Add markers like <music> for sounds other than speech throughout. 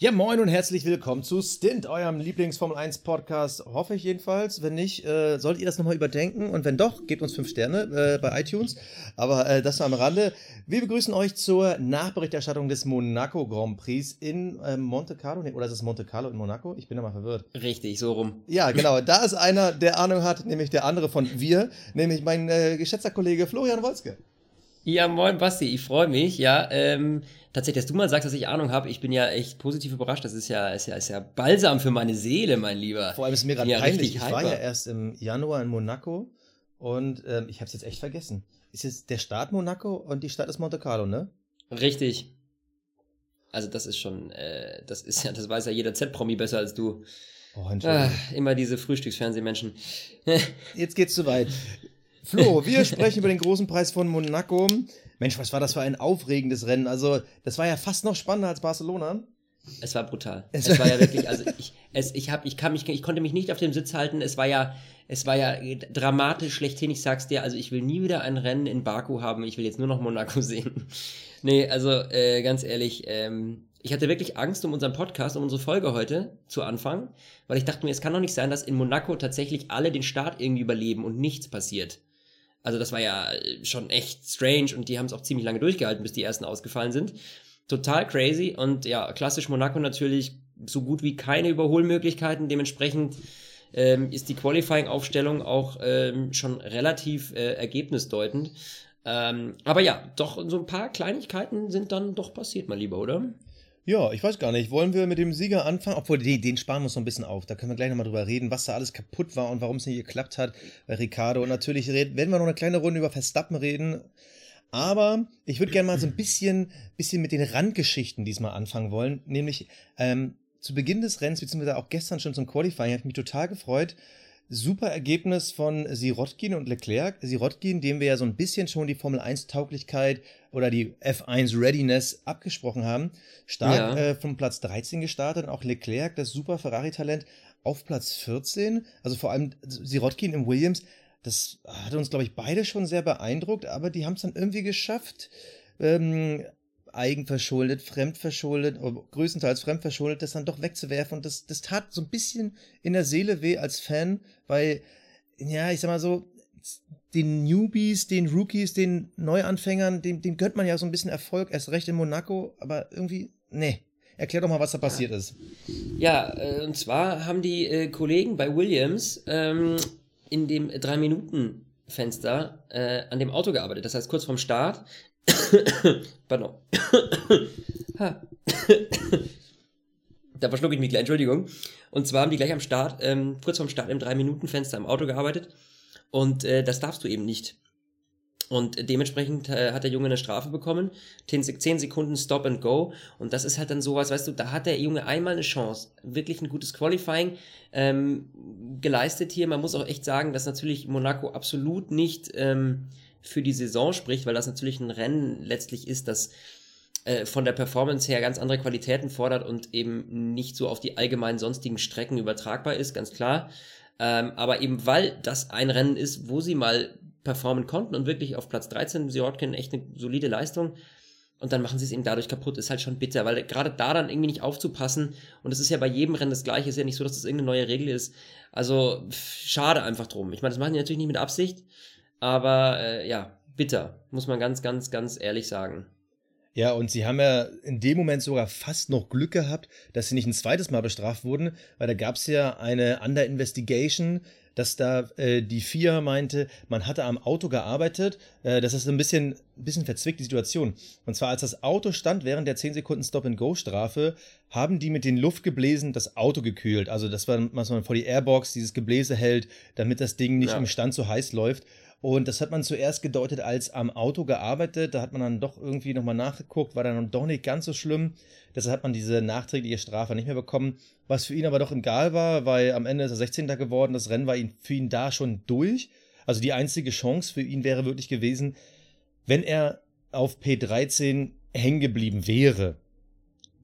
Ja, moin und herzlich willkommen zu Stint, eurem Lieblings-Formel 1 Podcast. Hoffe ich jedenfalls. Wenn nicht, äh, solltet ihr das nochmal überdenken. Und wenn doch, gebt uns fünf Sterne äh, bei iTunes. Aber äh, das nur am Rande. Wir begrüßen euch zur Nachberichterstattung des Monaco Grand Prix in äh, Monte Carlo. Nee, oder ist es Monte Carlo in Monaco? Ich bin da mal verwirrt. Richtig, so rum. Ja, genau. Da ist einer, der Ahnung hat, nämlich der andere von wir, nämlich mein äh, geschätzter Kollege Florian Wolzke. Ja, moin Basti, ich freue mich. Ja, ähm, tatsächlich, dass du mal sagst, dass ich Ahnung habe. Ich bin ja echt positiv überrascht. Das ist ja, ist ja, ist ja balsam für meine Seele, mein Lieber. Vor allem ist es mir gerade ja peinlich. Ich war ja erst im Januar in Monaco und ähm, ich habe es jetzt echt vergessen. Ist jetzt der Staat Monaco und die Stadt ist Monte Carlo, ne? Richtig. Also das ist schon, äh, das ist ja, das weiß ja jeder Z-Promi besser als du. Oh, ah, immer diese Frühstücksfernsehmenschen. jetzt geht's zu weit. Flo, <laughs> wir sprechen über den großen Preis von Monaco. Mensch, was war das für ein aufregendes Rennen? Also, das war ja fast noch spannender als Barcelona. Es war brutal. Es, <laughs> es war ja wirklich, also ich, es, ich hab, ich kann mich, ich konnte mich nicht auf dem Sitz halten. Es war ja, es war ja dramatisch schlechthin. Ich sag's dir, also ich will nie wieder ein Rennen in Baku haben. Ich will jetzt nur noch Monaco <laughs> sehen. nee, also äh, ganz ehrlich, ähm, ich hatte wirklich Angst um unseren Podcast, um unsere Folge heute zu anfangen, weil ich dachte mir, es kann doch nicht sein, dass in Monaco tatsächlich alle den Start irgendwie überleben und nichts passiert. Also das war ja äh, schon echt strange und die haben es auch ziemlich lange durchgehalten, bis die ersten ausgefallen sind. Total crazy und ja, klassisch Monaco natürlich so gut wie keine Überholmöglichkeiten. Dementsprechend ähm, ist die Qualifying-Aufstellung auch ähm, schon relativ äh, ergebnisdeutend. Ähm, aber ja, doch so ein paar Kleinigkeiten sind dann doch passiert, mein Lieber, oder? Ja, ich weiß gar nicht. Wollen wir mit dem Sieger anfangen? Obwohl, den, den sparen wir uns noch ein bisschen auf. Da können wir gleich nochmal drüber reden, was da alles kaputt war und warum es nicht geklappt hat bei Ricardo. Und natürlich reden, werden wir noch eine kleine Runde über Verstappen reden. Aber ich würde gerne mal so ein bisschen, bisschen mit den Randgeschichten diesmal anfangen wollen. Nämlich ähm, zu Beginn des Rennens, beziehungsweise auch gestern schon zum Qualifying, habe ich mich total gefreut, super Ergebnis von Sirotkin und Leclerc. Sirotkin, dem wir ja so ein bisschen schon die Formel 1 Tauglichkeit oder die F1 Readiness abgesprochen haben. Stark ja. äh, vom Platz 13 gestartet und auch Leclerc, das super Ferrari-Talent, auf Platz 14. Also vor allem Sirotkin im Williams, das hat uns, glaube ich, beide schon sehr beeindruckt, aber die haben es dann irgendwie geschafft, ähm, eigenverschuldet, fremdverschuldet, größtenteils fremdverschuldet, das dann doch wegzuwerfen. Und das, das tat so ein bisschen in der Seele weh als Fan, weil, ja, ich sag mal so, den Newbies, den Rookies, den Neuanfängern, dem, dem gönnt man ja so ein bisschen Erfolg, erst recht in Monaco, aber irgendwie, nee. Erklär doch mal, was da passiert ist. Ja, äh, und zwar haben die äh, Kollegen bei Williams ähm, in dem drei Minuten Fenster äh, an dem Auto gearbeitet. Das heißt, kurz vorm Start <coughs> Pardon. <coughs> da verschlucke ich mich gleich, Entschuldigung. Und zwar haben die gleich am Start, ähm, kurz vorm Start im 3-Minuten-Fenster im Auto gearbeitet. Und äh, das darfst du eben nicht. Und dementsprechend äh, hat der Junge eine Strafe bekommen. 10, 10 Sekunden Stop and Go. Und das ist halt dann sowas, weißt du, da hat der Junge einmal eine Chance. Wirklich ein gutes Qualifying ähm, geleistet hier. Man muss auch echt sagen, dass natürlich Monaco absolut nicht ähm, für die Saison spricht, weil das natürlich ein Rennen letztlich ist, das äh, von der Performance her ganz andere Qualitäten fordert und eben nicht so auf die allgemeinen sonstigen Strecken übertragbar ist, ganz klar. Ähm, aber eben weil das ein Rennen ist, wo sie mal performen konnten und wirklich auf Platz 13, Sirotkin echt eine solide Leistung, und dann machen sie es eben dadurch kaputt, ist halt schon bitter, weil gerade da dann irgendwie nicht aufzupassen und es ist ja bei jedem Rennen das gleiche, ist ja nicht so, dass das irgendeine neue Regel ist. Also schade einfach drum. Ich meine, das machen die natürlich nicht mit Absicht, aber äh, ja, bitter, muss man ganz, ganz, ganz ehrlich sagen. Ja, und sie haben ja in dem Moment sogar fast noch Glück gehabt, dass sie nicht ein zweites Mal bestraft wurden, weil da gab es ja eine Under Investigation, dass da äh, die FIA meinte, man hatte am Auto gearbeitet. Äh, das ist ein bisschen, ein bisschen verzwickt, die Situation. Und zwar, als das Auto stand während der 10 Sekunden Stop-and-Go-Strafe, haben die mit den Luftgebläsen das Auto gekühlt. Also, das war, was man vor die Airbox dieses Gebläse hält, damit das Ding nicht ja. im Stand so heiß läuft. Und das hat man zuerst gedeutet als am Auto gearbeitet. Da hat man dann doch irgendwie nochmal nachgeguckt, war dann doch nicht ganz so schlimm. Deshalb hat man diese nachträgliche Strafe nicht mehr bekommen. Was für ihn aber doch egal war, weil am Ende ist er 16. geworden. Das Rennen war für ihn da schon durch. Also die einzige Chance für ihn wäre wirklich gewesen, wenn er auf P13 hängen geblieben wäre.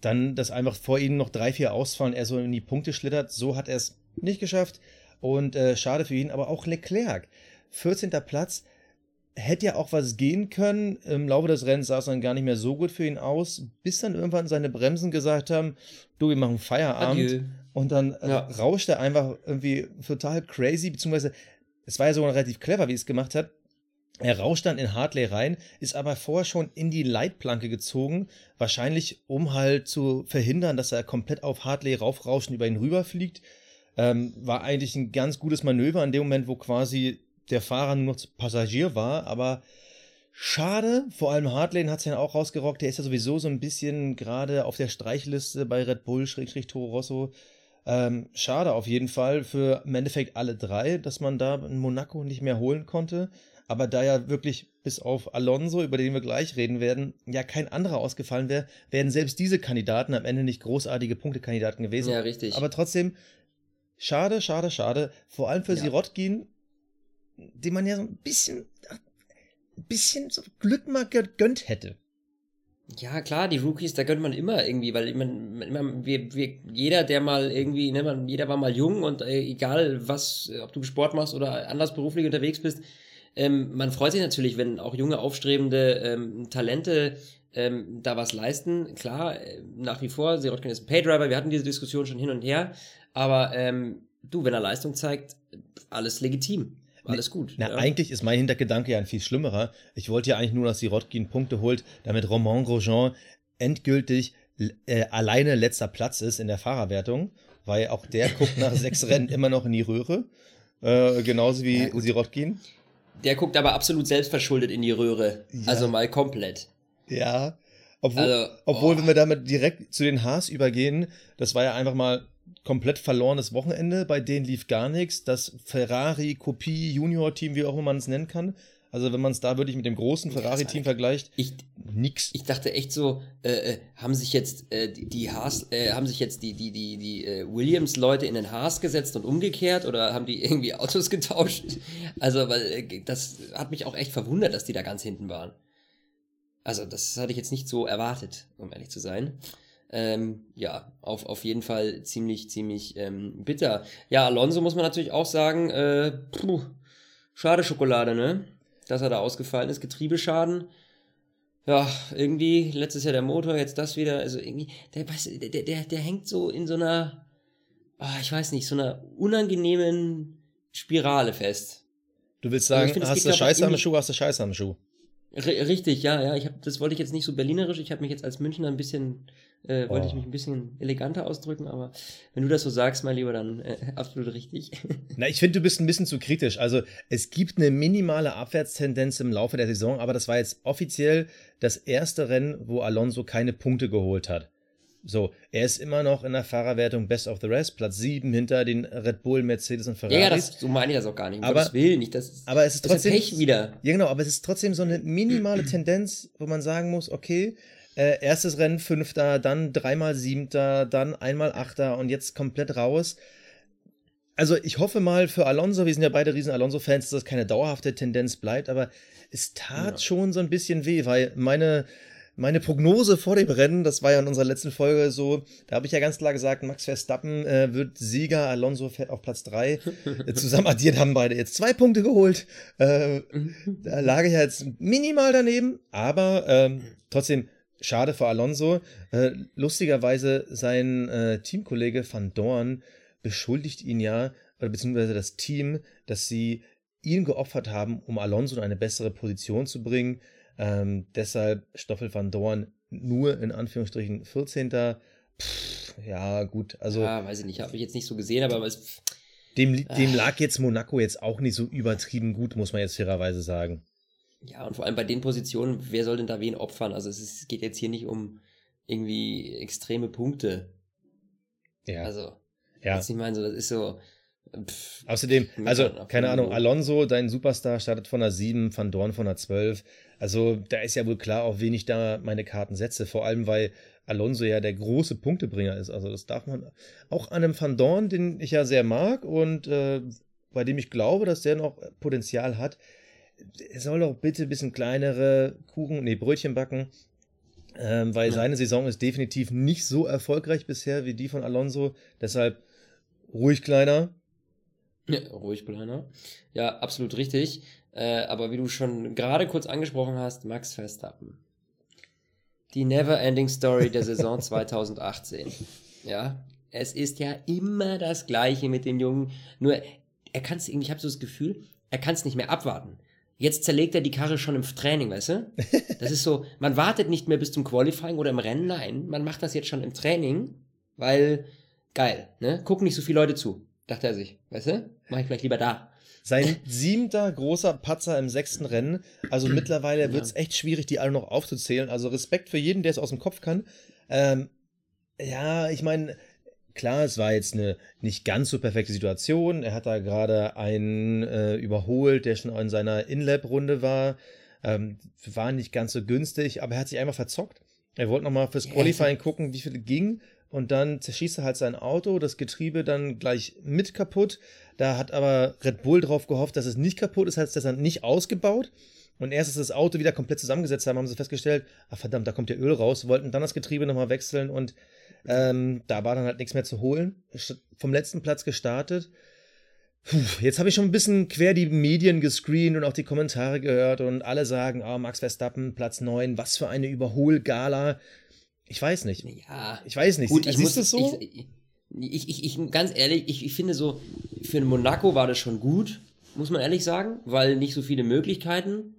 Dann, dass einfach vor ihm noch drei, vier ausfallen, er so in die Punkte schlittert. So hat er es nicht geschafft. Und äh, schade für ihn, aber auch Leclerc 14. Platz hätte ja auch was gehen können. Im Laufe des Rennens sah es dann gar nicht mehr so gut für ihn aus, bis dann irgendwann seine Bremsen gesagt haben, du, wir machen Feierabend. Adieu. Und dann ja. rauscht er einfach irgendwie total crazy, beziehungsweise es war ja sogar relativ clever, wie es gemacht hat. Er rauscht dann in Hartley rein, ist aber vorher schon in die Leitplanke gezogen, wahrscheinlich um halt zu verhindern, dass er komplett auf Hartley raufrauschen über ihn rüberfliegt. Ähm, war eigentlich ein ganz gutes Manöver in dem Moment, wo quasi der Fahrer nur noch Passagier war, aber schade, vor allem Hartley hat es ja auch rausgerockt, der ist ja sowieso so ein bisschen gerade auf der Streichliste bei Red Bull, Schrägstrich Toro Rosso. Ähm, schade auf jeden Fall für im Endeffekt alle drei, dass man da in Monaco nicht mehr holen konnte. Aber da ja wirklich bis auf Alonso, über den wir gleich reden werden, ja kein anderer ausgefallen wäre, wären selbst diese Kandidaten am Ende nicht großartige Punktekandidaten gewesen. Ja, richtig. Aber trotzdem, schade, schade, schade. Vor allem für ja. Sirotkin, den man ja so ein bisschen, ein bisschen so Glück mal gegönnt hätte. Ja, klar, die Rookies, da gönnt man immer irgendwie, weil man, immer, wir, wir, jeder, der mal irgendwie, ne, man, jeder war mal jung und äh, egal was, ob du Sport machst oder anders beruflich unterwegs bist, ähm, man freut sich natürlich, wenn auch junge, aufstrebende ähm, Talente ähm, da was leisten. Klar, äh, nach wie vor, Sirotkin ist ein Paydriver, wir hatten diese Diskussion schon hin und her, aber ähm, du, wenn er Leistung zeigt, alles legitim. Alles gut. Na, ja. eigentlich ist mein Hintergedanke ja ein viel schlimmerer. Ich wollte ja eigentlich nur, dass die Rotkin Punkte holt, damit Romain Grosjean endgültig äh, alleine letzter Platz ist in der Fahrerwertung, weil auch der <laughs> guckt nach sechs Rennen immer noch in die Röhre. Äh, genauso wie ja, Sirotkin. Der guckt aber absolut selbstverschuldet in die Röhre. Ja. Also mal komplett. Ja. Obwohl, also, obwohl oh. wenn wir damit direkt zu den Haas übergehen, das war ja einfach mal komplett verlorenes Wochenende. Bei denen lief gar nichts. Das Ferrari-Kopie-Junior-Team, wie auch immer man es nennen kann. Also wenn man es da wirklich mit dem großen Ferrari-Team vergleicht, ich, nix. Ich dachte echt so, äh, äh, haben sich jetzt äh, die, die Haas, äh, haben sich jetzt die, die, die, die äh, Williams-Leute in den Haas gesetzt und umgekehrt oder haben die <laughs> irgendwie Autos getauscht? Also, weil äh, das hat mich auch echt verwundert, dass die da ganz hinten waren. Also, das hatte ich jetzt nicht so erwartet, um ehrlich zu sein. Ähm, ja, auf, auf jeden Fall ziemlich, ziemlich ähm, bitter. Ja, Alonso muss man natürlich auch sagen, äh, puh, schade Schokolade, ne? dass er da ausgefallen ist. Getriebeschaden. Ja, irgendwie, letztes Jahr der Motor, jetzt das wieder. Also irgendwie, der, der, der, der hängt so in so einer, oh, ich weiß nicht, so einer unangenehmen Spirale fest. Du willst sagen, also find, hast du Scheiße am Schuh, hast du Scheiße am Schuh. Richtig, ja, ja. Ich hab, das wollte ich jetzt nicht so berlinerisch. Ich habe mich jetzt als Münchner ein bisschen, äh, wollte ich mich ein bisschen eleganter ausdrücken, aber wenn du das so sagst, mein Lieber, dann äh, absolut richtig. <laughs> Na, ich finde, du bist ein bisschen zu kritisch. Also es gibt eine minimale Abwärtstendenz im Laufe der Saison, aber das war jetzt offiziell das erste Rennen, wo Alonso keine Punkte geholt hat. So, er ist immer noch in der Fahrerwertung Best of the Rest, Platz 7 hinter den Red Bull, Mercedes und Ferrari. Ja, ja das, so meine ich das auch gar nicht. Aber, will nicht. Das, aber es ist trotzdem. Pech wieder. Ja, genau, aber es ist trotzdem so eine minimale Tendenz, wo man sagen muss, okay, äh, erstes Rennen Fünfter, dann dreimal Siebter, dann einmal Achter und jetzt komplett raus. Also ich hoffe mal für Alonso, wir sind ja beide riesen Alonso-Fans, dass das keine dauerhafte Tendenz bleibt, aber es tat ja. schon so ein bisschen weh, weil meine meine Prognose vor dem Rennen, das war ja in unserer letzten Folge so, da habe ich ja ganz klar gesagt, Max Verstappen äh, wird Sieger, Alonso fährt auf Platz 3. <laughs> Äh, zusammen addiert haben beide jetzt zwei Punkte geholt. Äh, <laughs> da lag ich ja jetzt minimal daneben, aber ähm, trotzdem schade für Alonso. Äh, lustigerweise sein äh, Teamkollege Van Dorn beschuldigt ihn ja, oder beziehungsweise das Team, dass sie ihn geopfert haben, um Alonso in eine bessere Position zu bringen. Ähm, deshalb Stoffel van Dorn nur in Anführungsstrichen 14. Pff, ja, gut, also. Ja, weiß ich nicht, habe ich jetzt nicht so gesehen, aber es. Dem, dem lag jetzt Monaco jetzt auch nicht so übertrieben gut, muss man jetzt fairerweise sagen. Ja, und vor allem bei den Positionen, wer soll denn da wen opfern? Also es, ist, es geht jetzt hier nicht um irgendwie extreme Punkte. Ja. Also, ja. Ich meine, so, das ist so. Pff, Außerdem, also, keine Ahnung, Alonso, dein Superstar, startet von einer 7, Van Dorn von einer 12. Also da ist ja wohl klar, auf wen ich da meine Karten setze. Vor allem, weil Alonso ja der große Punktebringer ist. Also das darf man auch an einem Van Dorn, den ich ja sehr mag und äh, bei dem ich glaube, dass der noch Potenzial hat. Er soll doch bitte ein bisschen kleinere Kuchen, nee, Brötchen backen. Ähm, weil ja. seine Saison ist definitiv nicht so erfolgreich bisher wie die von Alonso. Deshalb ruhig kleiner. Ja, ruhig bleiben. Ja, absolut richtig. Äh, aber wie du schon gerade kurz angesprochen hast, Max Verstappen. Die Never-Ending Story der Saison <laughs> 2018. Ja, es ist ja immer das Gleiche mit den Jungen. Nur, er kann es irgendwie, ich habe so das Gefühl, er kann es nicht mehr abwarten. Jetzt zerlegt er die Karre schon im Training, weißt du? Das ist so, man wartet nicht mehr bis zum Qualifying oder im Rennen, nein, man macht das jetzt schon im Training, weil, geil, ne? Gucken nicht so viele Leute zu, dachte er sich, weißt du? Mach ich vielleicht lieber da. Sein siebter großer Patzer im sechsten Rennen. Also <clears throat> mittlerweile wird es echt schwierig, die alle noch aufzuzählen. Also Respekt für jeden, der es aus dem Kopf kann. Ähm, ja, ich meine, klar, es war jetzt eine nicht ganz so perfekte Situation. Er hat da gerade einen äh, überholt, der schon in seiner In-Lab-Runde war. Ähm, war nicht ganz so günstig, aber er hat sich einfach verzockt. Er wollte nochmal fürs Qualifying gucken, wie viel ging. Und dann zerschießt er halt sein Auto, das Getriebe dann gleich mit kaputt. Da hat aber Red Bull drauf gehofft, dass es nicht kaputt ist, heißt, das dann nicht ausgebaut. Und erst als das Auto wieder komplett zusammengesetzt haben, haben sie festgestellt, ach verdammt, da kommt ja Öl raus, wollten dann das Getriebe nochmal wechseln und ähm, da war dann halt nichts mehr zu holen. Vom letzten Platz gestartet. Puh, jetzt habe ich schon ein bisschen quer die Medien gescreent und auch die Kommentare gehört und alle sagen, oh, Max Verstappen, Platz 9, was für eine Überholgala. Ich weiß nicht. Ja. Ich weiß nicht. Gut, ich muss es so? Ich, ich, ich, ich, ganz ehrlich, ich, ich finde so, für Monaco war das schon gut, muss man ehrlich sagen, weil nicht so viele Möglichkeiten.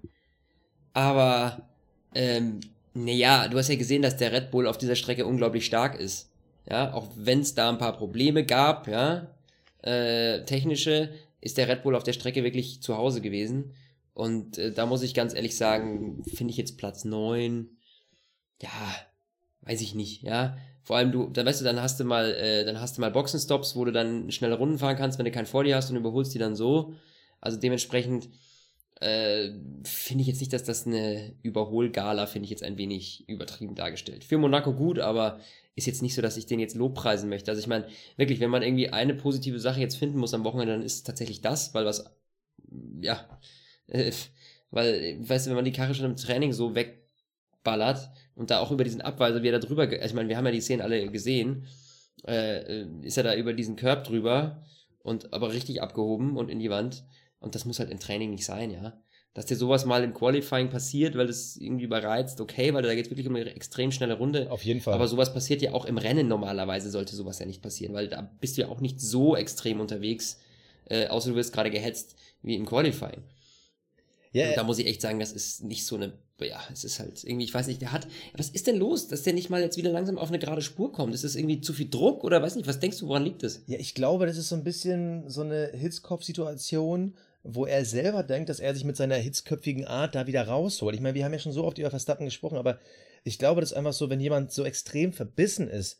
Aber, ähm, naja, du hast ja gesehen, dass der Red Bull auf dieser Strecke unglaublich stark ist. Ja, auch wenn es da ein paar Probleme gab, ja, äh, technische, ist der Red Bull auf der Strecke wirklich zu Hause gewesen. Und äh, da muss ich ganz ehrlich sagen, finde ich jetzt Platz 9, ja, weiß ich nicht, ja. Vor allem du, dann weißt du, dann hast du mal, äh, dann hast du mal Boxenstops, wo du dann schnelle Runden fahren kannst, wenn du keinen vor dir hast und überholst die dann so. Also dementsprechend äh, finde ich jetzt nicht, dass das eine Überholgala, finde ich jetzt ein wenig übertrieben dargestellt. Für Monaco gut, aber ist jetzt nicht so, dass ich den jetzt lobpreisen möchte. Also ich meine, wirklich, wenn man irgendwie eine positive Sache jetzt finden muss am Wochenende, dann ist es tatsächlich das, weil was, ja, äh, <laughs> weil, weißt du, wenn man die Karre schon im Training so wegballert und da auch über diesen Abweiser, wie er da drüber, also ich meine, wir haben ja die Szenen alle gesehen, äh, ist er da über diesen Curb drüber und aber richtig abgehoben und in die Wand und das muss halt im Training nicht sein, ja. Dass dir sowas mal im Qualifying passiert, weil es irgendwie überreizt, okay, weil da geht es wirklich um eine extrem schnelle Runde. Auf jeden Fall. Aber sowas passiert ja auch im Rennen normalerweise, sollte sowas ja nicht passieren, weil da bist du ja auch nicht so extrem unterwegs, äh, außer du wirst gerade gehetzt wie im Qualifying. Ja, und da muss ich echt sagen, das ist nicht so eine, ja, es ist halt irgendwie, ich weiß nicht, der hat, was ist denn los, dass der nicht mal jetzt wieder langsam auf eine gerade Spur kommt? Ist das irgendwie zu viel Druck oder weiß nicht, was denkst du, woran liegt das? Ja, ich glaube, das ist so ein bisschen so eine Hitzkopf-Situation, wo er selber denkt, dass er sich mit seiner hitzköpfigen Art da wieder rausholt. Ich meine, wir haben ja schon so oft über Verstappen gesprochen, aber ich glaube, das ist einfach so, wenn jemand so extrem verbissen ist,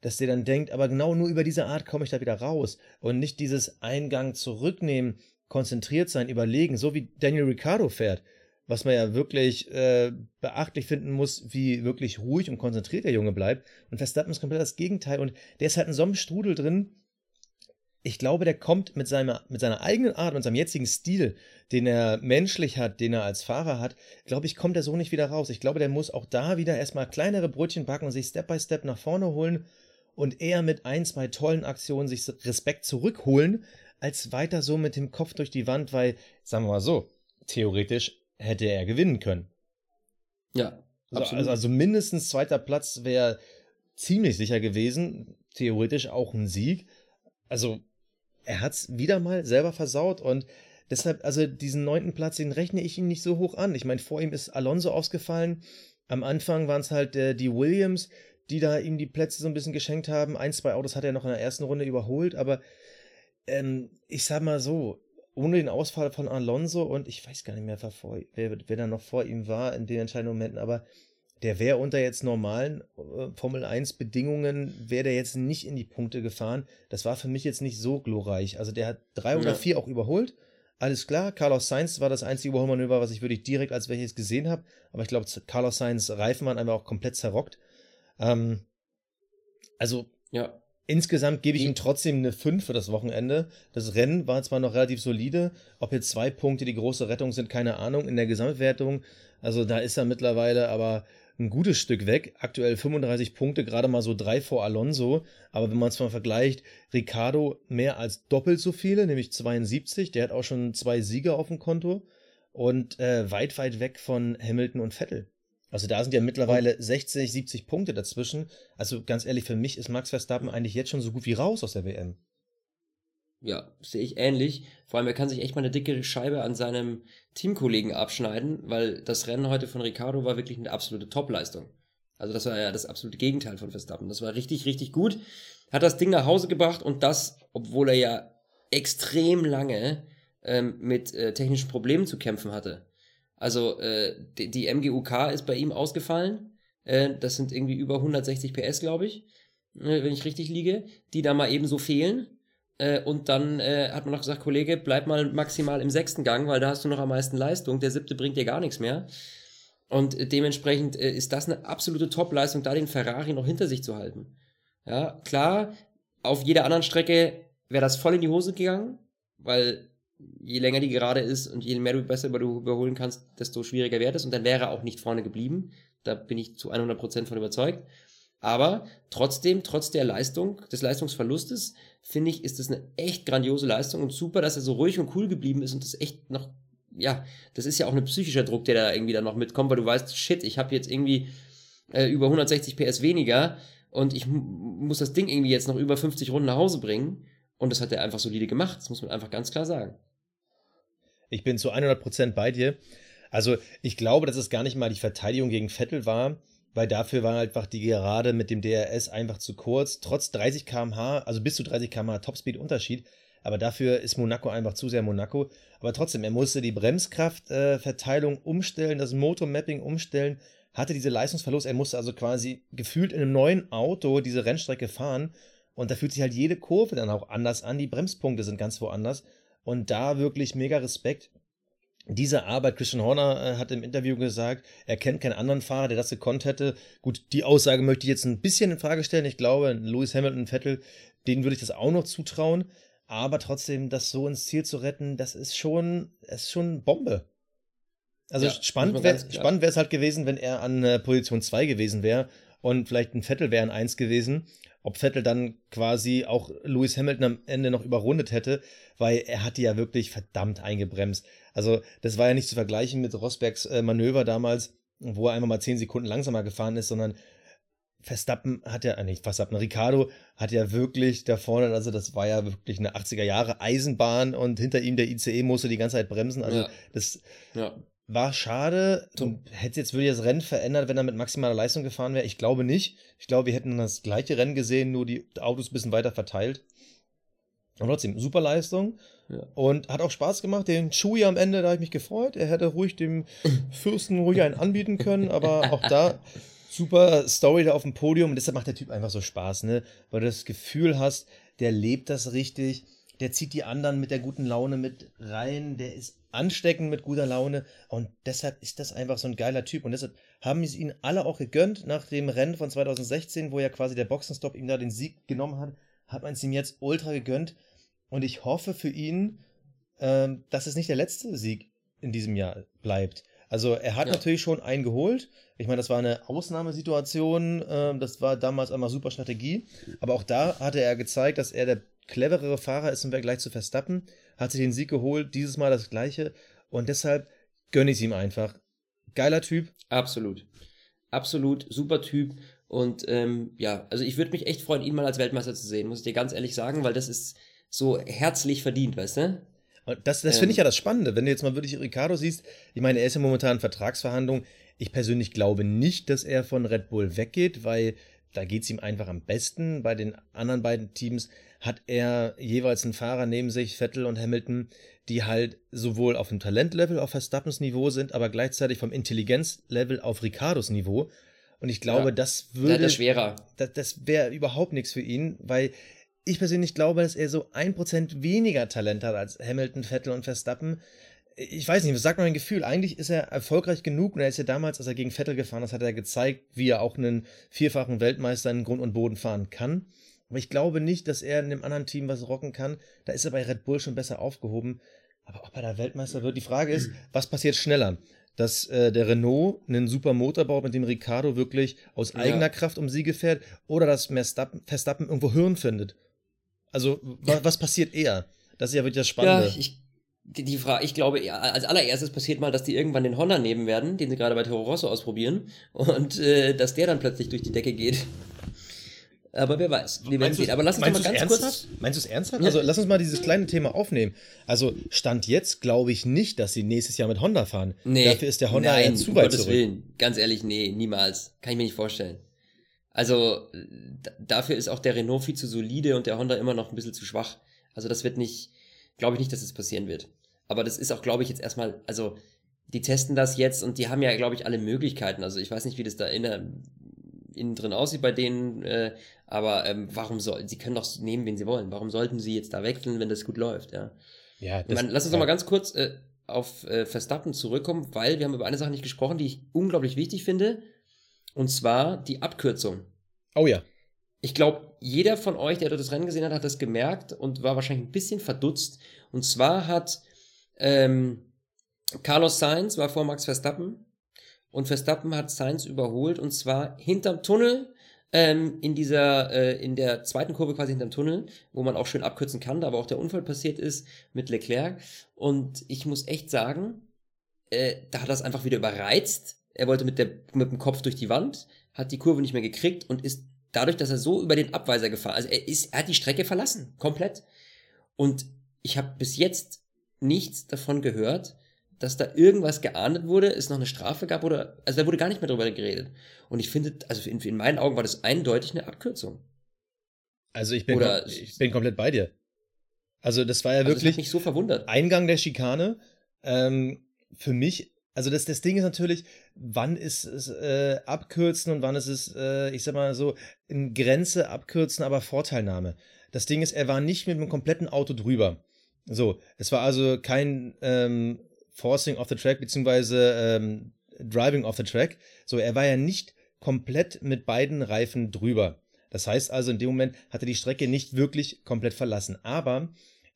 dass der dann denkt, aber genau nur über diese Art komme ich da wieder raus und nicht dieses Eingang zurücknehmen, konzentriert sein, überlegen, so wie Daniel Ricciardo fährt, was man ja wirklich äh, beachtlich finden muss, wie wirklich ruhig und konzentriert der Junge bleibt. Und Verstappen ist komplett das Gegenteil und der ist halt in so einem Strudel drin, ich glaube, der kommt mit seiner, mit seiner eigenen Art und seinem jetzigen Stil, den er menschlich hat, den er als Fahrer hat, glaube ich, kommt er so nicht wieder raus. Ich glaube, der muss auch da wieder erstmal kleinere Brötchen backen und sich Step by Step nach vorne holen und eher mit ein, zwei tollen Aktionen sich Respekt zurückholen, als weiter so mit dem Kopf durch die Wand, weil, sagen wir mal so, theoretisch hätte er gewinnen können. Ja, also, also, also mindestens zweiter Platz wäre ziemlich sicher gewesen, theoretisch auch ein Sieg. Also er hat es wieder mal selber versaut und deshalb, also diesen neunten Platz, den rechne ich ihm nicht so hoch an. Ich meine, vor ihm ist Alonso ausgefallen. Am Anfang waren es halt äh, die Williams, die da ihm die Plätze so ein bisschen geschenkt haben. Ein, zwei Autos hat er noch in der ersten Runde überholt, aber ähm, ich sag mal so, ohne den Ausfall von Alonso und ich weiß gar nicht mehr, wer, vor, wer, da noch vor ihm war in den entscheidenden Momenten, aber der wäre unter jetzt normalen äh, Formel 1 Bedingungen, wäre der jetzt nicht in die Punkte gefahren. Das war für mich jetzt nicht so glorreich. Also der hat drei oder ja. vier auch überholt. Alles klar, Carlos Sainz war das einzige Überholmanöver, was ich wirklich direkt als welches gesehen habe. Aber ich glaube, Carlos Sainz Reifen waren einfach auch komplett zerrockt. Ähm, also, ja. Insgesamt gebe ich ihm trotzdem eine 5 für das Wochenende. Das Rennen war zwar noch relativ solide, ob jetzt zwei Punkte die große Rettung sind, keine Ahnung. In der Gesamtwertung, also da ist er mittlerweile, aber ein gutes Stück weg. Aktuell 35 Punkte, gerade mal so drei vor Alonso. Aber wenn man es mal vergleicht, Ricardo mehr als doppelt so viele, nämlich 72. Der hat auch schon zwei Sieger auf dem Konto. Und äh, weit, weit weg von Hamilton und Vettel. Also da sind ja mittlerweile 60, 70 Punkte dazwischen. Also ganz ehrlich, für mich ist Max Verstappen eigentlich jetzt schon so gut wie raus aus der WM. Ja, sehe ich ähnlich. Vor allem, er kann sich echt mal eine dicke Scheibe an seinem Teamkollegen abschneiden, weil das Rennen heute von Ricardo war wirklich eine absolute Topleistung. Also das war ja das absolute Gegenteil von Verstappen. Das war richtig, richtig gut. Hat das Ding nach Hause gebracht und das, obwohl er ja extrem lange ähm, mit äh, technischen Problemen zu kämpfen hatte. Also äh, die, die, MGUK ist bei ihm ausgefallen. Äh, das sind irgendwie über 160 PS, glaube ich, äh, wenn ich richtig liege, die da mal eben so fehlen. Äh, und dann äh, hat man noch gesagt, Kollege, bleib mal maximal im sechsten Gang, weil da hast du noch am meisten Leistung. Der siebte bringt dir gar nichts mehr. Und dementsprechend ist das eine absolute Top-Leistung, da den Ferrari noch hinter sich zu halten. Ja, klar, auf jeder anderen Strecke wäre das voll in die Hose gegangen, weil je länger die gerade ist und je mehr du besser überholen kannst, desto schwieriger wird es und dann wäre er auch nicht vorne geblieben. Da bin ich zu 100% von überzeugt. Aber trotzdem, trotz der Leistung, des Leistungsverlustes, finde ich, ist das eine echt grandiose Leistung und super, dass er so ruhig und cool geblieben ist und das echt noch, ja, das ist ja auch ein psychischer Druck, der da irgendwie dann noch mitkommt, weil du weißt, shit, ich habe jetzt irgendwie äh, über 160 PS weniger und ich muss das Ding irgendwie jetzt noch über 50 Runden nach Hause bringen und das hat er einfach solide gemacht, das muss man einfach ganz klar sagen. Ich bin zu 100% bei dir. Also ich glaube, dass es gar nicht mal die Verteidigung gegen Vettel war, weil dafür war einfach die Gerade mit dem DRS einfach zu kurz. Trotz 30 km/h, also bis zu 30 km/h Topspeed-Unterschied. Aber dafür ist Monaco einfach zu sehr Monaco. Aber trotzdem, er musste die Bremskraftverteilung äh, umstellen, das Motormapping umstellen, hatte diese Leistungsverlust. Er musste also quasi gefühlt in einem neuen Auto diese Rennstrecke fahren. Und da fühlt sich halt jede Kurve dann auch anders an. Die Bremspunkte sind ganz woanders. Und da wirklich mega Respekt. Diese Arbeit, Christian Horner äh, hat im Interview gesagt, er kennt keinen anderen Fahrer, der das gekonnt hätte. Gut, die Aussage möchte ich jetzt ein bisschen in Frage stellen. Ich glaube, Lewis Hamilton, Vettel, denen würde ich das auch noch zutrauen. Aber trotzdem, das so ins Ziel zu retten, das ist schon, das ist schon Bombe. Also ja, spannend wäre es halt gewesen, wenn er an äh, Position 2 gewesen wäre und vielleicht ein Vettel wäre an 1 gewesen ob Vettel dann quasi auch Lewis Hamilton am Ende noch überrundet hätte, weil er hatte ja wirklich verdammt eingebremst. Also das war ja nicht zu vergleichen mit Rosbergs äh, Manöver damals, wo er einfach mal zehn Sekunden langsamer gefahren ist, sondern Verstappen hat ja, äh, nicht Verstappen, Ricardo hat ja wirklich da vorne, also das war ja wirklich eine 80er Jahre Eisenbahn und hinter ihm der ICE musste die ganze Zeit bremsen. Also ja. das ja. War schade. Hätte jetzt würde das Rennen verändert, wenn er mit maximaler Leistung gefahren wäre? Ich glaube nicht. Ich glaube, wir hätten das gleiche Rennen gesehen, nur die Autos ein bisschen weiter verteilt. Aber trotzdem, super Leistung. Ja. Und hat auch Spaß gemacht. Den Chewie am Ende, da habe ich mich gefreut. Er hätte ruhig dem <laughs> Fürsten ruhig einen anbieten können, aber auch da super Story da auf dem Podium. Und deshalb macht der Typ einfach so Spaß, ne? Weil du das Gefühl hast, der lebt das richtig. Der zieht die anderen mit der guten Laune mit rein. Der ist anstecken mit guter Laune und deshalb ist das einfach so ein geiler Typ und deshalb haben sie ihn alle auch gegönnt nach dem Rennen von 2016, wo ja quasi der Boxenstopp ihm da den Sieg genommen hat, hat man es ihm jetzt ultra gegönnt und ich hoffe für ihn, äh, dass es nicht der letzte Sieg in diesem Jahr bleibt. Also er hat ja. natürlich schon einen geholt. Ich meine, das war eine Ausnahmesituation. Äh, das war damals einmal super Strategie. Aber auch da hatte er gezeigt, dass er der cleverere Fahrer ist im Vergleich zu Verstappen hat sich den Sieg geholt, dieses Mal das gleiche und deshalb gönne ich es ihm einfach. Geiler Typ. Absolut. Absolut, super Typ. Und ähm, ja, also ich würde mich echt freuen, ihn mal als Weltmeister zu sehen, muss ich dir ganz ehrlich sagen, weil das ist so herzlich verdient, weißt du? Und das, das ähm, finde ich ja das Spannende. Wenn du jetzt mal wirklich Ricardo siehst, ich meine, er ist ja momentan in Vertragsverhandlungen. Ich persönlich glaube nicht, dass er von Red Bull weggeht, weil da geht es ihm einfach am besten. Bei den anderen beiden Teams hat er jeweils einen Fahrer neben sich, Vettel und Hamilton, die halt sowohl auf dem Talentlevel auf Verstappens Niveau sind, aber gleichzeitig vom Intelligenzlevel auf Ricardos Niveau. Und ich glaube, ja, das würde. Das schwerer. Das, das wäre überhaupt nichts für ihn, weil ich persönlich glaube, dass er so ein Prozent weniger Talent hat als Hamilton, Vettel und Verstappen ich weiß nicht, was sagt mein Gefühl? Eigentlich ist er erfolgreich genug und er ist ja damals, als er gegen Vettel gefahren ist, hat er gezeigt, wie er auch einen vierfachen Weltmeister in Grund und Boden fahren kann. Aber ich glaube nicht, dass er in einem anderen Team was rocken kann. Da ist er bei Red Bull schon besser aufgehoben. Aber ob er da Weltmeister wird, die Frage ist, was passiert schneller? dass äh, der Renault einen super Motor baut, mit dem Ricardo wirklich aus Ja. eigener Kraft um Siege fährt, oder dass Verstappen, Verstappen irgendwo Hirn findet. Also, wa was passiert eher? Das ist ja wirklich das Spannende. Ja, ich, die, die Frage, ich glaube, ja, als allererstes passiert mal, dass die irgendwann den Honda nehmen werden, den sie gerade bei Toro Rosso ausprobieren, und äh, dass der dann plötzlich durch die Decke geht. Aber wer weiß. Wir werden sehen. Aber lass uns mal ganz kurz. ernsthaft? Meinst du es ernsthaft? Ja. Also lass uns mal dieses kleine Thema aufnehmen. Also Stand jetzt glaube ich nicht, dass sie nächstes Jahr mit Honda fahren. Nee. Dafür ist der Honda Nein, ja zu um weit Gottes zurück. Willen. Ganz ehrlich, nee, niemals. Kann ich mir nicht vorstellen. Also, dafür ist auch der Renault viel zu solide und der Honda immer noch ein bisschen zu schwach. Also, das wird nicht, glaube ich nicht, dass es das passieren wird. Aber das ist auch, glaube ich, jetzt erstmal, also, die testen das jetzt und die haben ja, glaube ich, alle Möglichkeiten. Also, ich weiß nicht, wie das da innen, innen drin aussieht bei denen, äh, aber ähm, warum soll, sie können doch nehmen, wen sie wollen. Warum sollten sie jetzt da wechseln, wenn das gut läuft, ja? Ja, das, meine, lass uns noch mal ganz kurz äh, auf äh, Verstappen zurückkommen, weil wir haben über eine Sache nicht gesprochen, die ich unglaublich wichtig finde. Und zwar die Abkürzung. Oh ja. Ich glaube, jeder von euch, der dort das Rennen gesehen hat, hat das gemerkt und war wahrscheinlich ein bisschen verdutzt. Und zwar hat ähm, Carlos Sainz war vor Max Verstappen und Verstappen hat Sainz überholt und zwar hinterm Tunnel ähm, in dieser äh, in der zweiten Kurve quasi hinterm Tunnel, wo man auch schön abkürzen kann, da aber auch der Unfall passiert ist mit Leclerc und ich muss echt sagen, äh, da hat es einfach wieder überreizt. Er wollte mit, der, mit dem Kopf durch die Wand, hat die Kurve nicht mehr gekriegt und ist dadurch, dass er so über den Abweiser gefahren, also er, ist, er hat die Strecke verlassen, komplett. Und ich habe bis jetzt nichts davon gehört, dass da irgendwas geahndet wurde, es noch eine Strafe gab oder, also da wurde gar nicht mehr drüber geredet. Und ich finde, also in, in meinen Augen war das eindeutig eine Abkürzung. Also ich bin, Oder- ich bin komplett bei dir. Also das war ja Also das hat wirklich mich so verwundert. Eingang der Schikane. Ähm, für mich, also das, das Ding ist natürlich, wann ist es äh, abkürzen und wann ist es, äh, ich sag mal so, in Grenze abkürzen, aber Vorteilnahme. Das Ding ist, er war nicht mit dem kompletten Auto drüber. So, es war also kein ähm, Forcing off the Track, beziehungsweise ähm, Driving off the Track. So, er war ja nicht komplett mit beiden Reifen drüber. Das heißt also, in dem Moment hat er die Strecke nicht wirklich komplett verlassen. Aber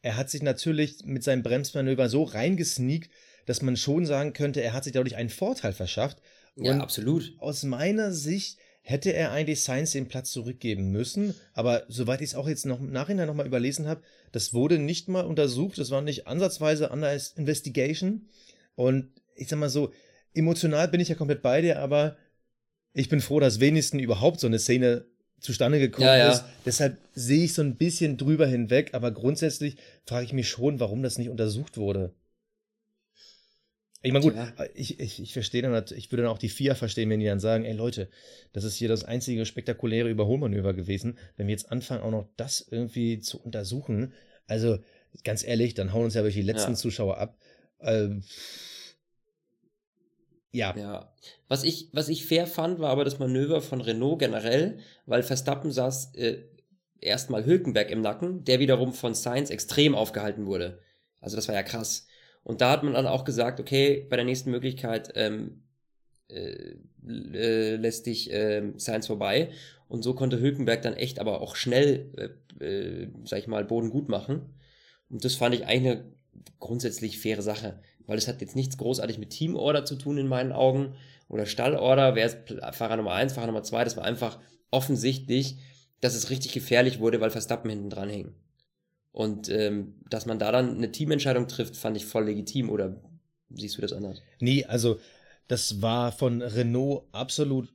er hat sich natürlich mit seinem Bremsmanöver so reingesneakt, dass man schon sagen könnte, er hat sich dadurch einen Vorteil verschafft. Ja, Und absolut. aus meiner Sicht hätte er eigentlich Sainz den Platz zurückgeben müssen. Aber soweit ich es auch jetzt noch im Nachhinein nochmal überlesen habe, das wurde nicht mal untersucht. Das war nicht ansatzweise under Investigation. Und ich sag mal so, emotional bin ich ja komplett bei dir, aber ich bin froh, dass wenigstens überhaupt so eine Szene zustande gekommen Ja, ja. ist. Deshalb sehe ich so ein bisschen drüber hinweg, aber grundsätzlich frage ich mich schon, warum das nicht untersucht wurde. Ich meine, gut, Ja. ich, ich, ich verstehe dann, ich würde dann auch die FIA verstehen, wenn die dann sagen, ey Leute, das ist hier das einzige spektakuläre Überholmanöver gewesen. Wenn wir jetzt anfangen, auch noch das irgendwie zu untersuchen, also ganz ehrlich, dann hauen uns ja wirklich die letzten Ja. Zuschauer ab. Ähm, ja, Ja. Was ich, was ich fair fand, war aber das Manöver von Renault generell, weil Verstappen saß äh, erstmal Hülkenberg im Nacken, der wiederum von Sainz extrem aufgehalten wurde. Also das war ja krass. Und da hat man dann auch gesagt, okay, bei der nächsten Möglichkeit ähm, äh, äh, lässt dich äh, Sainz vorbei. Und so konnte Hülkenberg dann echt aber auch schnell, äh, äh, sag ich mal, Boden gut machen. Und das fand ich eigentlich eine grundsätzlich faire Sache, weil es hat jetzt nichts großartig mit Teamorder zu tun in meinen Augen oder Stallorder, wer ist Fahrer Nummer 1, Fahrer Nummer 2, das war einfach offensichtlich, dass es richtig gefährlich wurde, weil Verstappen hinten dran hing. Und ähm, dass man da dann eine Teamentscheidung trifft, fand ich voll legitim oder siehst du das anders? nee, also das war von Renault absolut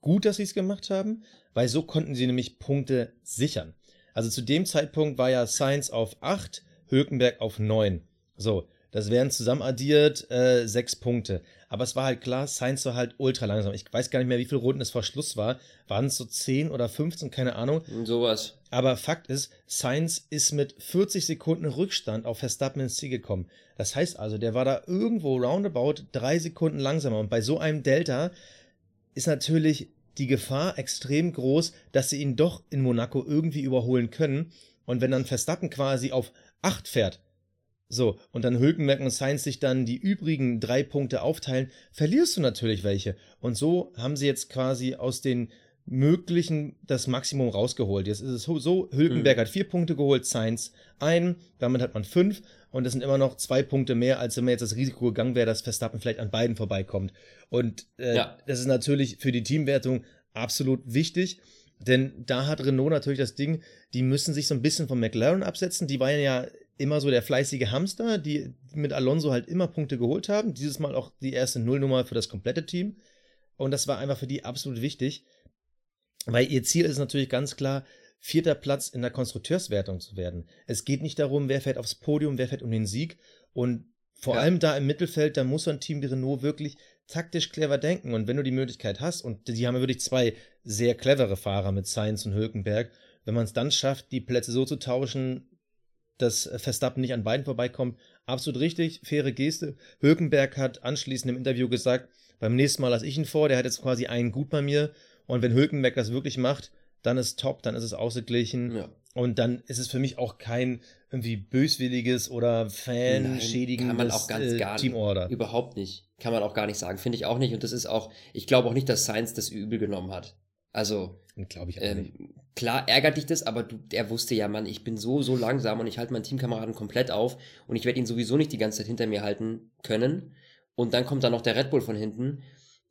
gut, dass sie es gemacht haben, weil so konnten sie nämlich Punkte sichern. Also zu dem Zeitpunkt war ja Sainz auf 8, Hülkenberg auf 9. So, das wären zusammen addiert äh, sechs Punkte. Aber es war halt klar, Sainz war halt ultra langsam. Ich weiß gar nicht mehr, wie viele Runden es vor Schluss war. Waren es so 10 oder 15, keine Ahnung. Und sowas. Aber Fakt ist, Sainz ist mit 40 Sekunden Rückstand auf Verstappen ins Ziel gekommen. Das heißt also, der war da irgendwo roundabout drei Sekunden langsamer. Und bei so einem Delta ist natürlich die Gefahr extrem groß, dass sie ihn doch in Monaco irgendwie überholen können. Und wenn dann Verstappen quasi auf 8 fährt, so, und dann Hülkenberg und Sainz sich dann die übrigen drei Punkte aufteilen, verlierst du natürlich welche. Und so haben sie jetzt quasi aus den Möglichen das Maximum rausgeholt. Jetzt ist es so, Hülkenberg mhm. hat vier Punkte geholt, Sainz ein, damit hat man fünf und das sind immer noch zwei Punkte mehr, als wenn man jetzt das Risiko gegangen wäre, dass Verstappen vielleicht an beiden vorbeikommt. Und äh, ja. das ist natürlich für die Teamwertung absolut wichtig. Denn da hat Renault natürlich das Ding, die müssen sich so ein bisschen von McLaren absetzen. Die waren ja immer so der fleißige Hamster, die mit Alonso halt immer Punkte geholt haben. Dieses Mal auch die erste Nullnummer für das komplette Team. Und das war einfach für die absolut wichtig, weil ihr Ziel ist natürlich ganz klar, vierter Platz in der Konstrukteurswertung zu werden. Es geht nicht darum, wer fährt aufs Podium, wer fährt um den Sieg. Und vor ja. allem da im Mittelfeld, da muss so ein Team wie Renault wirklich taktisch clever denken. Und wenn du die Möglichkeit hast, und die haben ja wirklich zwei sehr clevere Fahrer mit Sainz und Hülkenberg, wenn man es dann schafft, die Plätze so zu tauschen, dass Verstappen nicht an beiden vorbeikommt, absolut richtig, faire Geste. Hülkenberg hat anschließend im Interview gesagt, beim nächsten Mal lasse ich ihn vor, der hat jetzt quasi einen gut bei mir. Und wenn Hülkenberg das wirklich macht, dann ist top, dann ist es ausgeglichen. Ja. Und dann ist es für mich auch kein irgendwie böswilliges oder fanschädigendes äh, Teamorder. Überhaupt nicht. Kann man auch gar nicht sagen. Finde ich auch nicht. Und das ist auch, ich glaube auch nicht, dass Science das übel genommen hat. Also, glaube ich auch ähm. Klar ärgert dich das, aber du, er wusste ja, Mann, ich bin so, so langsam und ich halte meinen Teamkameraden komplett auf und ich werde ihn sowieso nicht die ganze Zeit hinter mir halten können. Und dann kommt da noch der Red Bull von hinten.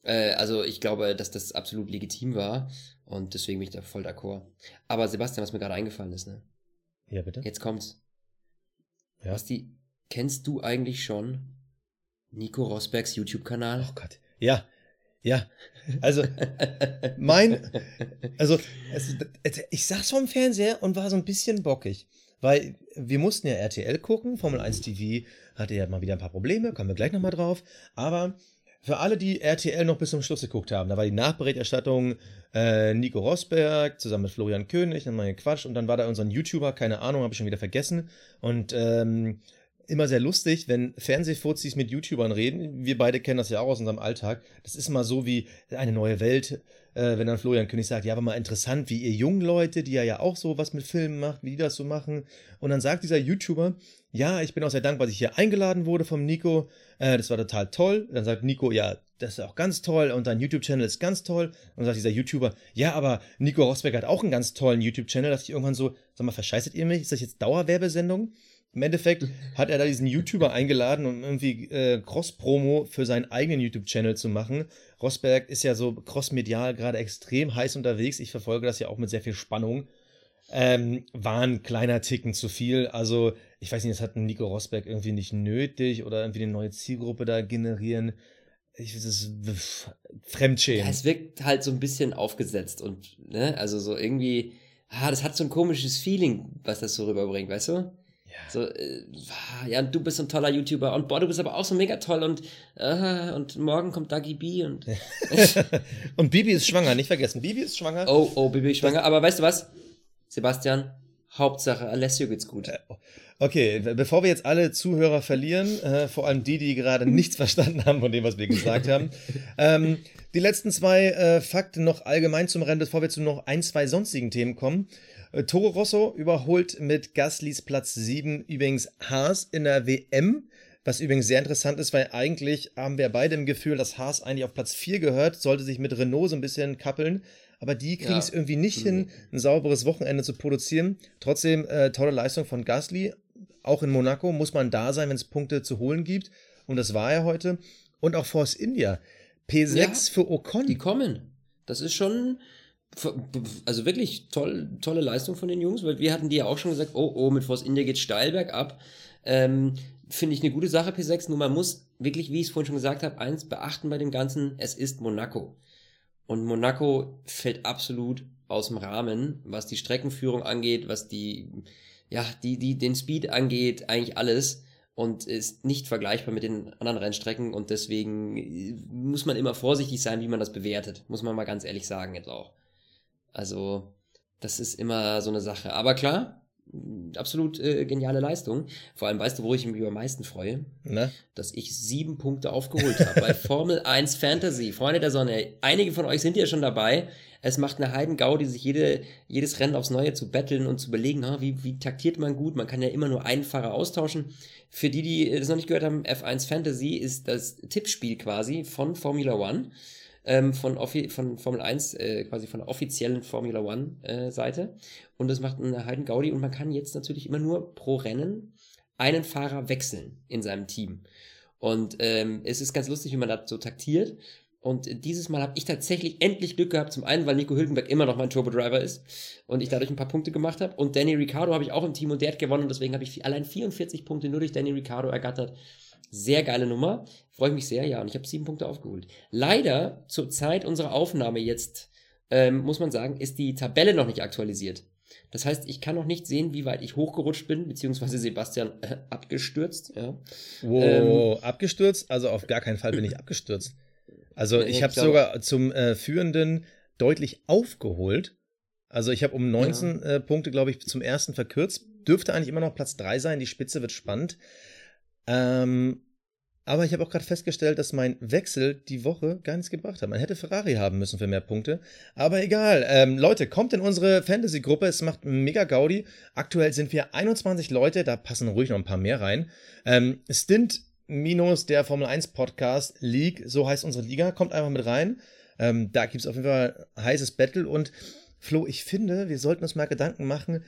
Äh, also ich glaube, dass das absolut legitim war. Und deswegen bin ich da voll d'accord. Aber Sebastian, was mir gerade eingefallen ist, ne? Ja, bitte. Jetzt kommt's. Ja. Basti, kennst du eigentlich schon Nico Rosbergs YouTube-Kanal? Oh Gott. Ja. Ja. Also, mein, also, es, ich saß vom Fernseher und war so ein bisschen bockig. Weil wir mussten ja RTL gucken, Formel 1 TV hatte ja mal wieder ein paar Probleme, kommen wir gleich nochmal drauf. Aber für alle, die RTL noch bis zum Schluss geguckt haben, da war die Nachberichterstattung äh, Nico Rosberg zusammen mit Florian König, dann mal Quatsch und dann war da unser YouTuber, keine Ahnung, habe ich schon wieder vergessen. Und ähm, immer sehr lustig, wenn Fernsehfuzis mit YouTubern reden. Wir beide kennen das ja auch aus unserem Alltag. Das ist immer so wie eine neue Welt, äh, wenn dann Florian König sagt, ja, war mal interessant, wie ihr jungen Leute, die ja ja auch so was mit Filmen macht, wie die das so machen. Und dann sagt dieser YouTuber, ja, ich bin auch sehr dankbar, dass ich hier eingeladen wurde vom Nico. Äh, das war total toll. Dann sagt Nico, ja, das ist auch ganz toll und dein YouTube-Channel ist ganz toll. Und dann sagt dieser YouTuber, ja, aber Nico Rosberg hat auch einen ganz tollen YouTube-Channel. Da dachte ich irgendwann so, sag mal, verscheißet ihr mich? Ist das jetzt Dauerwerbesendung? Im Endeffekt hat er da diesen YouTuber eingeladen, um irgendwie äh, Cross-Promo für seinen eigenen YouTube-Channel zu machen. Rosberg ist ja so crossmedial gerade extrem heiß unterwegs. Ich verfolge das ja auch mit sehr viel Spannung. Ähm, war ein kleiner Ticken zu viel. Also, ich weiß nicht, das hat Nico Rosberg irgendwie nicht nötig oder irgendwie eine neue Zielgruppe da generieren. Ich das ist Fremdschämen. Ja, es wirkt halt so ein bisschen aufgesetzt und, ne, also so irgendwie, ah, das hat so ein komisches Feeling, was das so rüberbringt, weißt du? Ja. So, äh, ja, du bist ein toller YouTuber und boah, du bist aber auch so mega toll und, äh, und morgen kommt Dagi B und. <laughs> und Bibi ist schwanger, nicht vergessen. Bibi ist schwanger. Oh, oh, Bibi ist schwanger. Aber weißt du was? Sebastian, Hauptsache Alessio geht's gut. Äh, okay, bevor wir jetzt alle Zuhörer verlieren, äh, vor allem die, die gerade <laughs> nichts verstanden haben von dem, was wir gesagt haben, ähm, die letzten zwei äh, Fakten noch allgemein zum Rennen, bevor wir zu noch ein, zwei sonstigen Themen kommen. Äh, Toro Rosso überholt mit Gaslys Platz 7 übrigens Haas in der WM. Was übrigens sehr interessant ist, weil eigentlich haben wir beide im Gefühl, dass Haas eigentlich auf Platz 4 gehört, sollte sich mit Renault so ein bisschen kappeln. Aber die kriegen es ja. irgendwie nicht mhm. hin, ein sauberes Wochenende zu produzieren. Trotzdem äh, tolle Leistung von Gasly. Auch in Monaco muss man da sein, wenn es Punkte zu holen gibt. Und das war er heute. Und auch Force India. P6 ja, für Ocon. Die kommen. Das ist schon, also wirklich toll, tolle Leistung von den Jungs, weil wir hatten die ja auch schon gesagt, oh, oh, mit Force India geht steil bergab. Ähm, Finde ich eine gute Sache, P6, nur man muss wirklich, wie ich es vorhin schon gesagt habe, eins beachten bei dem Ganzen, es ist Monaco. Und Monaco fällt absolut aus dem Rahmen, was die Streckenführung angeht, was die, ja, die, die, den Speed angeht, eigentlich alles und ist nicht vergleichbar mit den anderen Rennstrecken und deswegen muss man immer vorsichtig sein, wie man das bewertet, muss man mal ganz ehrlich sagen jetzt auch. Also, das ist immer so eine Sache. Aber klar, absolut äh, geniale Leistung. Vor allem, weißt du, wo ich mich am meisten freue? Na? Dass ich sieben Punkte aufgeholt habe bei <laughs> Formel 1 Fantasy. Freunde der Sonne, einige von euch sind ja schon dabei. Es macht eine Heidengaudi, sich jede, jedes Rennen aufs Neue zu betteln und zu überlegen, ha, wie, wie taktiert man gut. Man kann ja immer nur einen Fahrer austauschen. Für die, die das noch nicht gehört haben, F1 Fantasy ist das Tippspiel quasi von Formula One ähm, von, von Formel 1, äh, quasi von der offiziellen Formula One äh, Seite. Und das macht eine Heiden Gaudi und man kann jetzt natürlich immer nur pro Rennen einen Fahrer wechseln in seinem Team. Und ähm, es ist ganz lustig, wie man das so taktiert. Und dieses Mal habe ich tatsächlich endlich Glück gehabt. Zum einen, weil Nico Hülkenberg immer noch mein Turbo-Driver ist und ich dadurch ein paar Punkte gemacht habe. Und Danny Ricciardo habe ich auch im Team und der hat gewonnen. Und deswegen habe ich allein 44 Punkte nur durch Danny Ricciardo ergattert. Sehr geile Nummer. Freue ich mich sehr, ja. Und ich habe sieben Punkte aufgeholt. Leider, zur Zeit unserer Aufnahme jetzt, ähm, muss man sagen, ist die Tabelle noch nicht aktualisiert. Das heißt, ich kann noch nicht sehen, wie weit ich hochgerutscht bin, beziehungsweise Sebastian äh, abgestürzt. Ja. Wow, ähm, abgestürzt? Also auf gar keinen Fall bin ich abgestürzt. Also ich habe sogar zum äh, Führenden deutlich aufgeholt. Also ich habe um 19 ja. äh, Punkte, glaube ich, zum ersten verkürzt. Dürfte eigentlich immer noch Platz 3 sein. Die Spitze wird spannend. Ähm, aber ich habe auch gerade festgestellt, dass mein Wechsel die Woche gar nichts gebracht hat. Man hätte Ferrari haben müssen für mehr Punkte. Aber egal. Ähm, Leute, kommt in unsere Fantasy-Gruppe. Es macht mega Gaudi. Aktuell sind wir 21 Leute. Da passen ruhig noch ein paar mehr rein. Ähm, Stint minus der Formel 1 Podcast League, so heißt unsere Liga, kommt einfach mit rein. Ähm, da gibt es auf jeden Fall heißes Battle und Flo, ich finde, wir sollten uns mal Gedanken machen,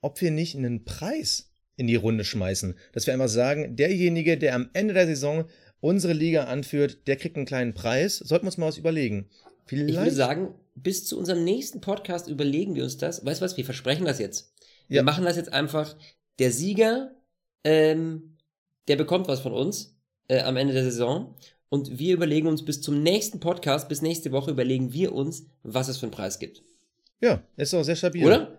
ob wir nicht einen Preis in die Runde schmeißen. Dass wir einfach sagen, derjenige, der am Ende der Saison unsere Liga anführt, der kriegt einen kleinen Preis. Sollten wir uns mal was überlegen. Vielleicht ich würde sagen, bis zu unserem nächsten Podcast überlegen wir uns das. Weißt du was, wir versprechen das jetzt. Wir ja. machen das jetzt einfach. Der Sieger ähm, der bekommt was von uns äh, am Ende der Saison. Und wir überlegen uns bis zum nächsten Podcast, bis nächste Woche, überlegen wir uns, was es für einen Preis gibt. Ja, ist auch sehr stabil. Oder?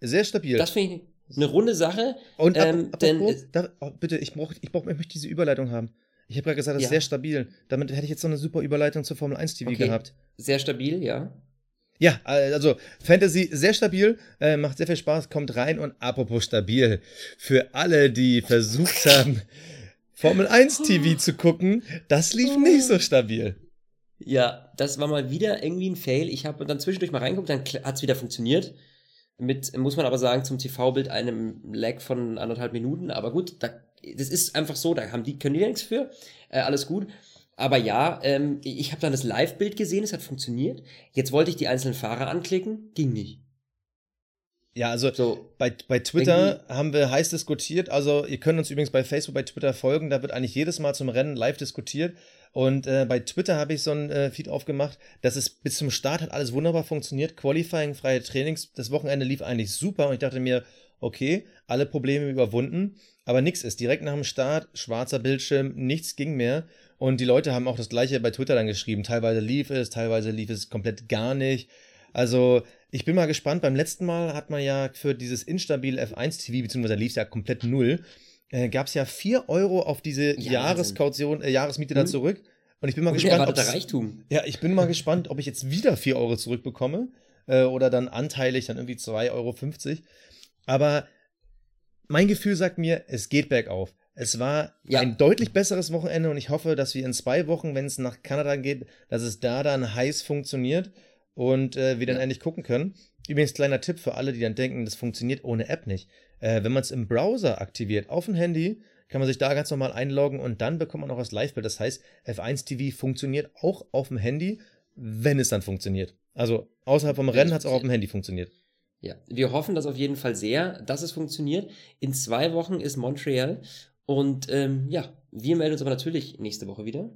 Sehr stabil. Das finde ich eine runde Sache. Und ähm, ab, denn, da, oh, bitte, ich brauche ich brauch, ich möchte diese Überleitung haben. Ich habe gerade gesagt, das ja. ist sehr stabil. Damit hätte ich jetzt so eine super Überleitung zur Formel 1 TV okay. gehabt. Sehr stabil, ja. Ja, also Fantasy sehr stabil, äh, macht sehr viel Spaß, kommt rein und apropos stabil, für alle, die versucht haben, Formel 1 TV zu gucken, das lief nicht so stabil. Ja, das war mal wieder irgendwie ein Fail. Ich habe dann zwischendurch mal reingeguckt, dann hat es wieder funktioniert. Mit, muss man aber sagen, zum TV-Bild einem Lag von anderthalb Minuten. Aber gut, da, das ist einfach so, da haben die, können die ja nichts für. Äh, alles gut. Aber ja, ähm, ich habe dann das Live-Bild gesehen, es hat funktioniert. Jetzt wollte ich die einzelnen Fahrer anklicken, ging nicht. Ja, also so, bei, bei Twitter haben wir heiß diskutiert. Also ihr könnt uns übrigens bei Facebook, bei Twitter folgen. Da wird eigentlich jedes Mal zum Rennen live diskutiert. Und äh, bei Twitter habe ich so ein äh, Feed aufgemacht, dass es bis zum Start hat alles wunderbar funktioniert. Qualifying, freie Trainings, das Wochenende lief eigentlich super. Und ich dachte mir, okay, alle Probleme überwunden. Aber nichts ist. Direkt nach dem Start, schwarzer Bildschirm, nichts ging mehr. Und die Leute haben auch das gleiche bei Twitter dann geschrieben. Teilweise lief es, teilweise lief es komplett gar nicht. Also, ich bin mal gespannt. Beim letzten Mal hat man ja für dieses instabil F1 TV, beziehungsweise lief es ja komplett null, äh, gab es ja 4 Euro auf diese ja, Jahreskaution, äh, Jahresmiete hm. da zurück. Und ich bin mal gespannt. Reichtum. Ja, ich bin mal gespannt, ob ich jetzt wieder 4 Euro zurückbekomme. Äh, oder dann anteilig dann irgendwie 2,50 Euro. Aber mein Gefühl sagt mir, es geht bergauf. Es war ja. ein deutlich besseres Wochenende und ich hoffe, dass wir in zwei Wochen, wenn es nach Kanada geht, dass es da dann heiß funktioniert und äh, wir dann ja. endlich gucken können. Übrigens, kleiner Tipp für alle, die dann denken, das funktioniert ohne App nicht. Äh, wenn man es im Browser aktiviert, auf dem Handy, kann man sich da ganz normal einloggen und dann bekommt man auch das Live-Bild. Das heißt, F1 TV funktioniert auch auf dem Handy, wenn es dann funktioniert. Also außerhalb vom Rennen hat es auch auf dem Handy funktioniert. Ja, wir hoffen das auf jeden Fall sehr, dass es funktioniert. In zwei Wochen ist Montreal und ähm, ja, wir melden uns aber natürlich nächste Woche wieder.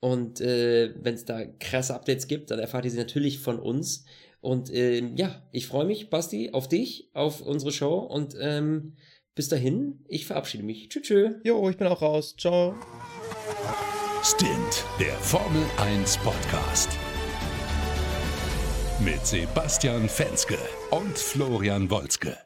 Und äh, wenn es da krasse Updates gibt, dann erfahrt ihr sie natürlich von uns. Und ähm, ja, ich freue mich, Basti, auf dich, auf unsere Show. Und ähm, bis dahin, ich verabschiede mich. Tschüss. Tschüss. Jo, ich bin auch raus. Ciao. Stint, der Formel 1 Podcast. Mit Sebastian Fenske und Florian Wolzke.